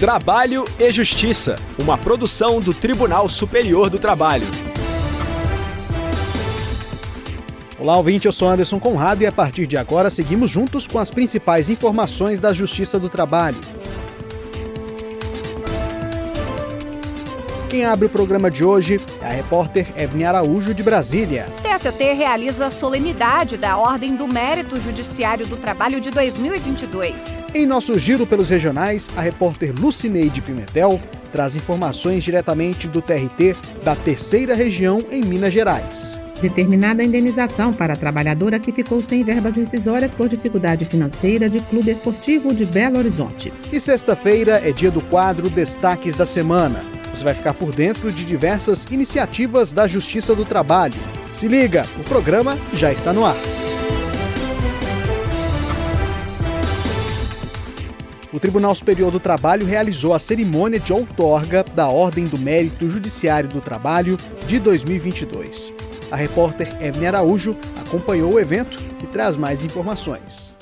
Trabalho e Justiça, uma produção do Tribunal Superior do Trabalho. Olá, ouvinte, eu sou Anderson Conrado e a partir de agora seguimos juntos com as principais informações da Justiça do Trabalho. Quem abre o programa de hoje é a repórter Evne Araújo, de Brasília. TST realiza a solenidade da Ordem do Mérito Judiciário do Trabalho de 2022. Em nosso giro pelos regionais, a repórter Lucineide Pimentel traz informações diretamente do TRT da terceira região em Minas Gerais determinada a indenização para a trabalhadora que ficou sem verbas rescisórias por dificuldade financeira de Clube Esportivo de Belo Horizonte. E sexta-feira é dia do quadro Destaques da Semana. Você vai ficar por dentro de diversas iniciativas da Justiça do Trabalho. Se liga, o programa já está no ar. O Tribunal Superior do Trabalho realizou a cerimônia de outorga da Ordem do Mérito Judiciário do Trabalho de 2022. A repórter Evne Araújo acompanhou o evento e traz mais informações.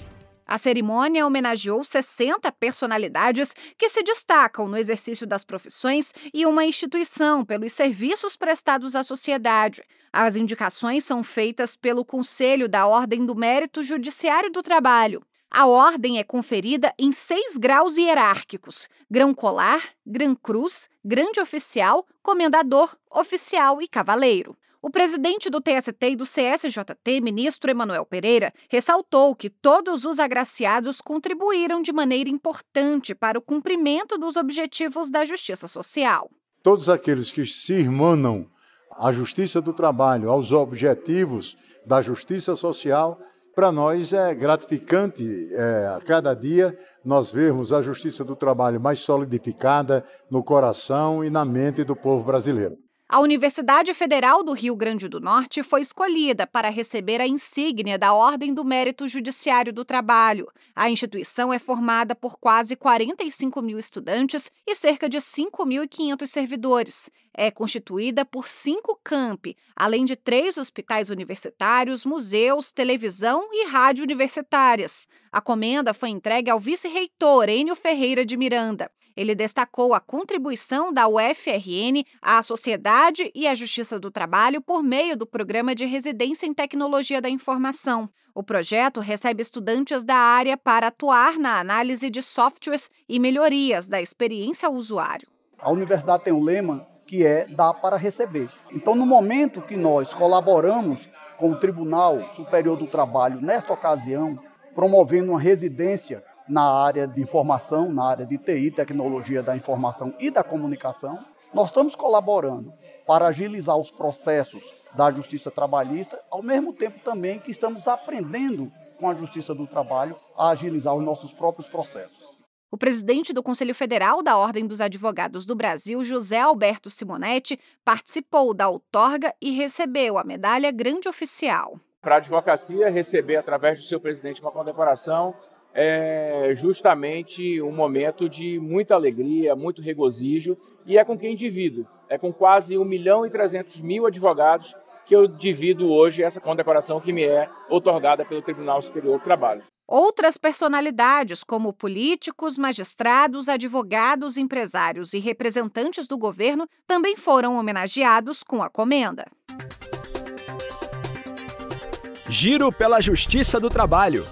A cerimônia homenageou 60 personalidades que se destacam no exercício das profissões e uma instituição pelos serviços prestados à sociedade. As indicações são feitas pelo Conselho da Ordem do Mérito Judiciário do Trabalho. A ordem é conferida em seis graus hierárquicos: grão colar, grã cruz, grande oficial, comendador, oficial e cavaleiro. O presidente do TST e do CSJT, ministro Emanuel Pereira, ressaltou que todos os agraciados contribuíram de maneira importante para o cumprimento dos objetivos da justiça social. Todos aqueles que se irmanam à justiça do trabalho, aos objetivos da justiça social, para nós é gratificante é, a cada dia nós vermos a justiça do trabalho mais solidificada no coração e na mente do povo brasileiro. A Universidade Federal do Rio Grande do Norte foi escolhida para receber a insígnia da Ordem do Mérito Judiciário do Trabalho. A instituição é formada por quase 45 mil estudantes e cerca de 5.500 servidores. É constituída por cinco campi, além de três hospitais universitários, museus, televisão e rádio universitárias. A comenda foi entregue ao vice-reitor Enio Ferreira de Miranda. Ele destacou a contribuição da UFRN à sociedade e à justiça do trabalho por meio do Programa de Residência em Tecnologia da Informação. O projeto recebe estudantes da área para atuar na análise de softwares e melhorias da experiência ao usuário. A universidade tem um lema que é dar para receber. Então, no momento que nós colaboramos com o Tribunal Superior do Trabalho nesta ocasião, promovendo uma residência na área de informação, na área de TI, tecnologia da informação e da comunicação. Nós estamos colaborando para agilizar os processos da justiça trabalhista, ao mesmo tempo também que estamos aprendendo com a justiça do trabalho a agilizar os nossos próprios processos. O presidente do Conselho Federal da Ordem dos Advogados do Brasil, José Alberto Simonetti, participou da outorga e recebeu a medalha Grande Oficial. Para a advocacia receber, através do seu presidente, uma condecoração é justamente um momento de muita alegria, muito regozijo, e é com quem divido. É com quase 1 milhão e 300 mil advogados que eu divido hoje essa condecoração que me é otorgada pelo Tribunal Superior do Trabalho. Outras personalidades, como políticos, magistrados, advogados, empresários e representantes do governo, também foram homenageados com a comenda. Giro pela Justiça do Trabalho.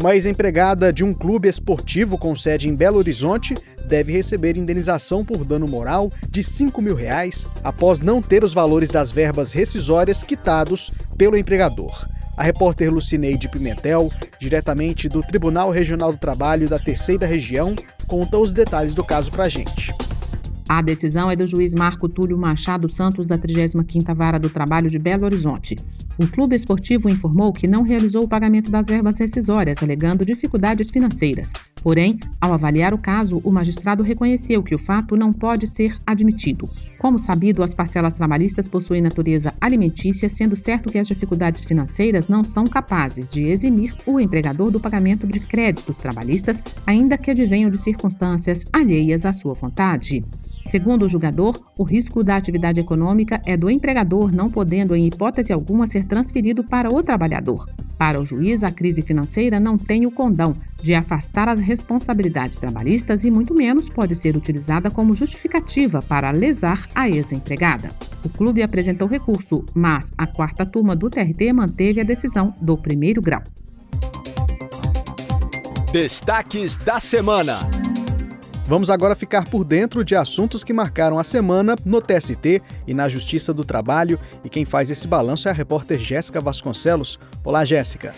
Uma ex-empregada de um clube esportivo com sede em Belo Horizonte deve receber indenização por dano moral de 5 mil reais após não ter os valores das verbas rescisórias quitados pelo empregador. A repórter Lucineide Pimentel, diretamente do Tribunal Regional do Trabalho da Terceira Região, conta os detalhes do caso para a gente. A decisão é do juiz Marco Túlio Machado Santos, da 35ª Vara do Trabalho de Belo Horizonte. O clube esportivo informou que não realizou o pagamento das verbas rescisórias, alegando dificuldades financeiras. Porém, ao avaliar o caso, o magistrado reconheceu que o fato não pode ser admitido. Como sabido, as parcelas trabalhistas possuem natureza alimentícia, sendo certo que as dificuldades financeiras não são capazes de eximir o empregador do pagamento de créditos trabalhistas, ainda que advenham de circunstâncias alheias à sua vontade. Segundo o julgador, o risco da atividade econômica é do empregador não podendo, em hipótese alguma, ser transferido para o trabalhador. Para o juiz, a crise financeira não tem o condão de afastar as responsabilidades trabalhistas e, muito menos, pode ser utilizada como justificativa para lesar a ex-empregada. O clube apresentou recurso, mas a quarta turma do TRT manteve a decisão do primeiro grau. Destaques da semana. Vamos agora ficar por dentro de assuntos que marcaram a semana no TST e na Justiça do Trabalho. E quem faz esse balanço é a repórter Jéssica Vasconcelos. Olá, Jéssica.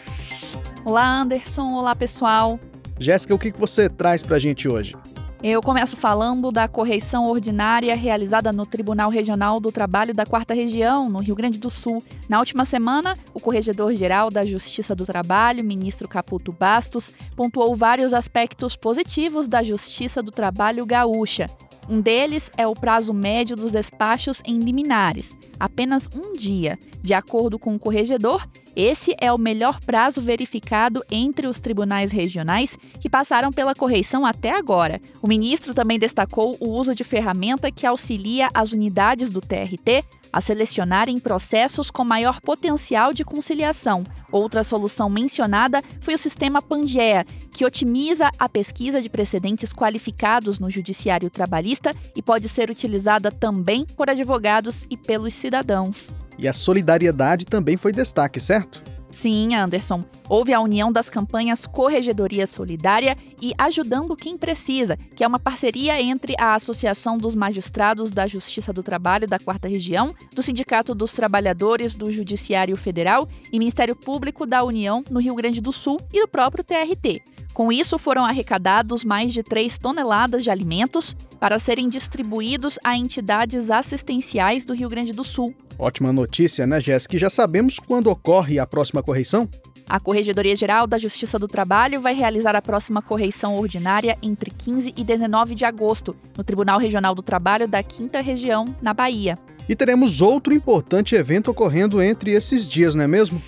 Olá, Anderson. Olá, pessoal. Jéssica, o que você traz para a gente hoje? Eu começo falando da correição ordinária realizada no Tribunal Regional do Trabalho da Quarta Região, no Rio Grande do Sul. Na última semana, o Corregedor-Geral da Justiça do Trabalho, ministro Caputo Bastos, pontuou vários aspectos positivos da Justiça do Trabalho gaúcha. Um deles é o prazo médio dos despachos em liminares, apenas um dia. De acordo com o corregedor, esse é o melhor prazo verificado entre os tribunais regionais que passaram pela correição até agora. O ministro também destacou o uso de ferramenta que auxilia as unidades do TRT a selecionarem processos com maior potencial de conciliação. Outra solução mencionada foi o sistema Pangea, que otimiza a pesquisa de precedentes qualificados no judiciário trabalhista e pode ser utilizada também por advogados e pelos cidadãos. E a solidariedade também foi destaque, certo? Sim, Anderson. Houve a união das campanhas Corregedoria Solidária e Ajudando Quem Precisa, que é uma parceria entre a Associação dos Magistrados da Justiça do Trabalho da Quarta Região, do Sindicato dos Trabalhadores do Judiciário Federal e Ministério Público da União no Rio Grande do Sul e do próprio TRT. Com isso, foram arrecadados mais de 3 toneladas de alimentos para serem distribuídos a entidades assistenciais do Rio Grande do Sul. Ótima notícia, né, Jéssica? Já sabemos quando ocorre a próxima correição? A Corregedoria Geral da Justiça do Trabalho vai realizar a próxima correição ordinária entre 15 e 19 de agosto, no Tribunal Regional do Trabalho da Quinta Região, na Bahia. E teremos outro importante evento ocorrendo entre esses dias, não é mesmo?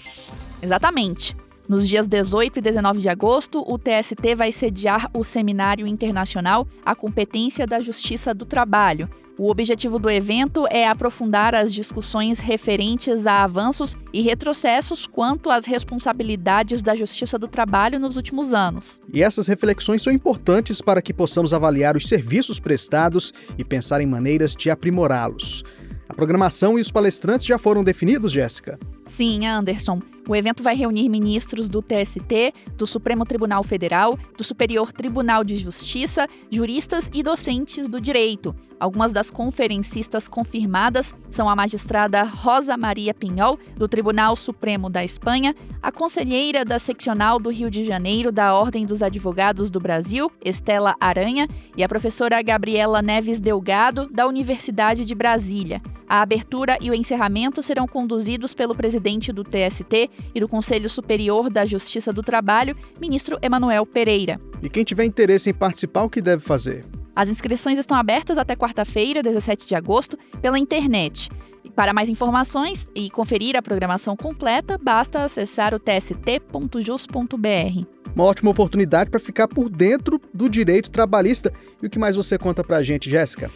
Exatamente. Nos dias 18 e 19 de agosto, o TST vai sediar o Seminário Internacional A Competência da Justiça do Trabalho, o objetivo do evento é aprofundar as discussões referentes a avanços e retrocessos quanto às responsabilidades da Justiça do Trabalho nos últimos anos. E essas reflexões são importantes para que possamos avaliar os serviços prestados e pensar em maneiras de aprimorá-los. A programação e os palestrantes já foram definidos, Jéssica? Sim, Anderson. O evento vai reunir ministros do TST, do Supremo Tribunal Federal, do Superior Tribunal de Justiça, juristas e docentes do direito. Algumas das conferencistas confirmadas são a magistrada Rosa Maria Pinhol, do Tribunal Supremo da Espanha, a conselheira da seccional do Rio de Janeiro da Ordem dos Advogados do Brasil, Estela Aranha, e a professora Gabriela Neves Delgado, da Universidade de Brasília. A abertura e o encerramento serão conduzidos pelo presidente do TST e do Conselho Superior da Justiça do Trabalho, ministro Emanuel Pereira. E quem tiver interesse em participar, o que deve fazer? As inscrições estão abertas até quarta-feira, 17 de agosto, pela internet. E para mais informações e conferir a programação completa, basta acessar o tst.jus.br. Uma ótima oportunidade para ficar por dentro do direito trabalhista. E o que mais você conta para a gente, Jéssica?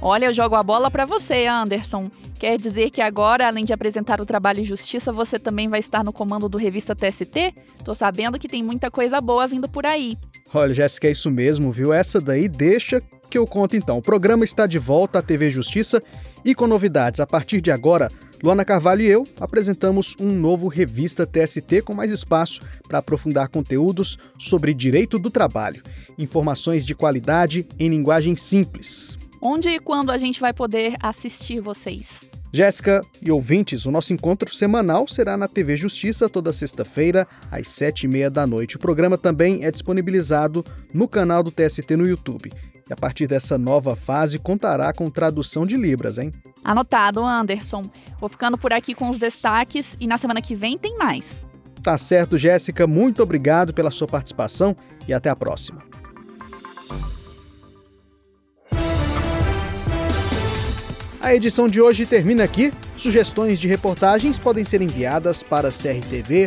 Olha, eu jogo a bola para você, Anderson. Quer dizer que agora, além de apresentar o trabalho em justiça, você também vai estar no comando do Revista TST? Tô sabendo que tem muita coisa boa vindo por aí. Olha, Jéssica, é isso mesmo, viu? Essa daí deixa que eu conto então. O programa está de volta à TV Justiça e com novidades. A partir de agora, Luana Carvalho e eu apresentamos um novo Revista TST com mais espaço para aprofundar conteúdos sobre direito do trabalho. Informações de qualidade em linguagem simples. Onde e quando a gente vai poder assistir vocês? Jéssica e ouvintes, o nosso encontro semanal será na TV Justiça toda sexta-feira, às sete e meia da noite. O programa também é disponibilizado no canal do TST no YouTube. E a partir dessa nova fase, contará com tradução de Libras, hein? Anotado, Anderson. Vou ficando por aqui com os destaques e na semana que vem tem mais. Tá certo, Jéssica. Muito obrigado pela sua participação e até a próxima. A edição de hoje termina aqui. Sugestões de reportagens podem ser enviadas para crtv.tst.jus.br.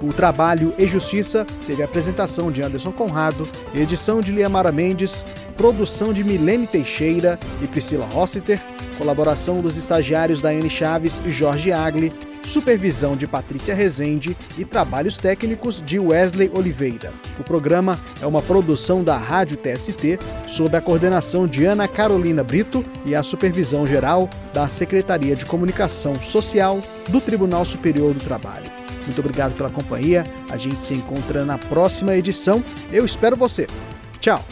O Trabalho e Justiça teve a apresentação de Anderson Conrado, edição de Liamara Mendes, produção de Milene Teixeira e Priscila Rossiter, colaboração dos estagiários Daiane Chaves e Jorge Agli, supervisão de Patrícia Rezende e trabalhos técnicos de Wesley Oliveira. O programa é uma produção da Rádio TST, sob a coordenação de Ana Carolina Brito e a supervisão geral da Secretaria de Comunicação Social do Tribunal Superior do Trabalho. Muito obrigado pela companhia. A gente se encontra na próxima edição. Eu espero você. Tchau.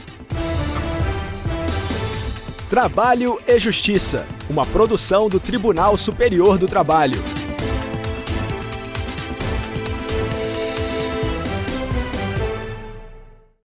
Trabalho e Justiça, uma produção do Tribunal Superior do Trabalho.